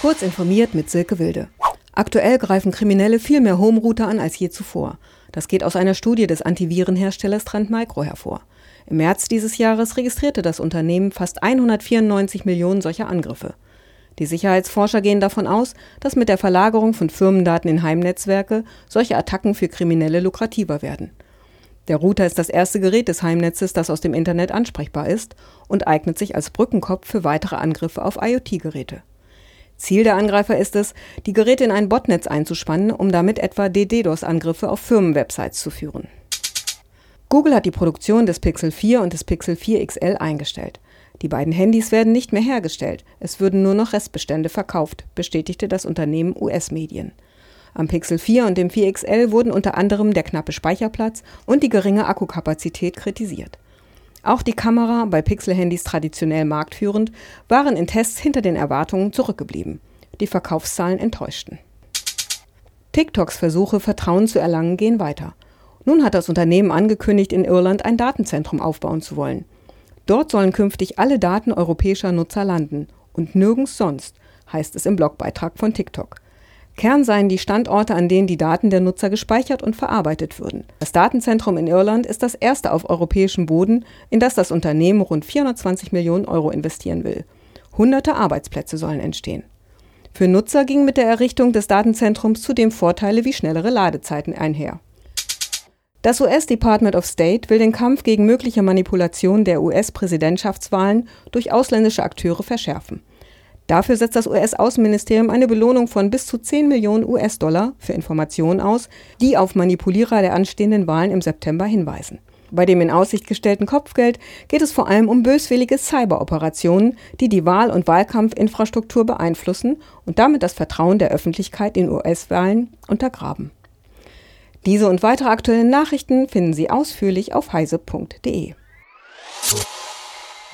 Kurz informiert mit Silke Wilde. Aktuell greifen Kriminelle viel mehr Home-Router an als je zuvor. Das geht aus einer Studie des Antivirenherstellers Trend Micro hervor. Im März dieses Jahres registrierte das Unternehmen fast 194 Millionen solcher Angriffe. Die Sicherheitsforscher gehen davon aus, dass mit der Verlagerung von Firmendaten in Heimnetzwerke solche Attacken für Kriminelle lukrativer werden. Der Router ist das erste Gerät des Heimnetzes, das aus dem Internet ansprechbar ist und eignet sich als Brückenkopf für weitere Angriffe auf IoT-Geräte. Ziel der Angreifer ist es, die Geräte in ein Botnetz einzuspannen, um damit etwa DDoS-Angriffe auf Firmenwebsites zu führen. Google hat die Produktion des Pixel 4 und des Pixel 4 XL eingestellt. Die beiden Handys werden nicht mehr hergestellt, es würden nur noch Restbestände verkauft, bestätigte das Unternehmen US-Medien. Am Pixel 4 und dem 4 XL wurden unter anderem der knappe Speicherplatz und die geringe Akkukapazität kritisiert. Auch die Kamera, bei Pixel-Handys traditionell marktführend, waren in Tests hinter den Erwartungen zurückgeblieben. Die Verkaufszahlen enttäuschten. TikToks Versuche, Vertrauen zu erlangen, gehen weiter. Nun hat das Unternehmen angekündigt, in Irland ein Datenzentrum aufbauen zu wollen. Dort sollen künftig alle Daten europäischer Nutzer landen und nirgends sonst, heißt es im Blogbeitrag von TikTok. Kern seien die Standorte, an denen die Daten der Nutzer gespeichert und verarbeitet würden. Das Datenzentrum in Irland ist das erste auf europäischem Boden, in das das Unternehmen rund 420 Millionen Euro investieren will. Hunderte Arbeitsplätze sollen entstehen. Für Nutzer gingen mit der Errichtung des Datenzentrums zudem Vorteile wie schnellere Ladezeiten einher. Das US Department of State will den Kampf gegen mögliche Manipulation der US-Präsidentschaftswahlen durch ausländische Akteure verschärfen. Dafür setzt das US-Außenministerium eine Belohnung von bis zu 10 Millionen US-Dollar für Informationen aus, die auf Manipulierer der anstehenden Wahlen im September hinweisen. Bei dem in Aussicht gestellten Kopfgeld geht es vor allem um böswillige Cyberoperationen, die die Wahl- und Wahlkampfinfrastruktur beeinflussen und damit das Vertrauen der Öffentlichkeit in US-Wahlen untergraben. Diese und weitere aktuelle Nachrichten finden Sie ausführlich auf heise.de.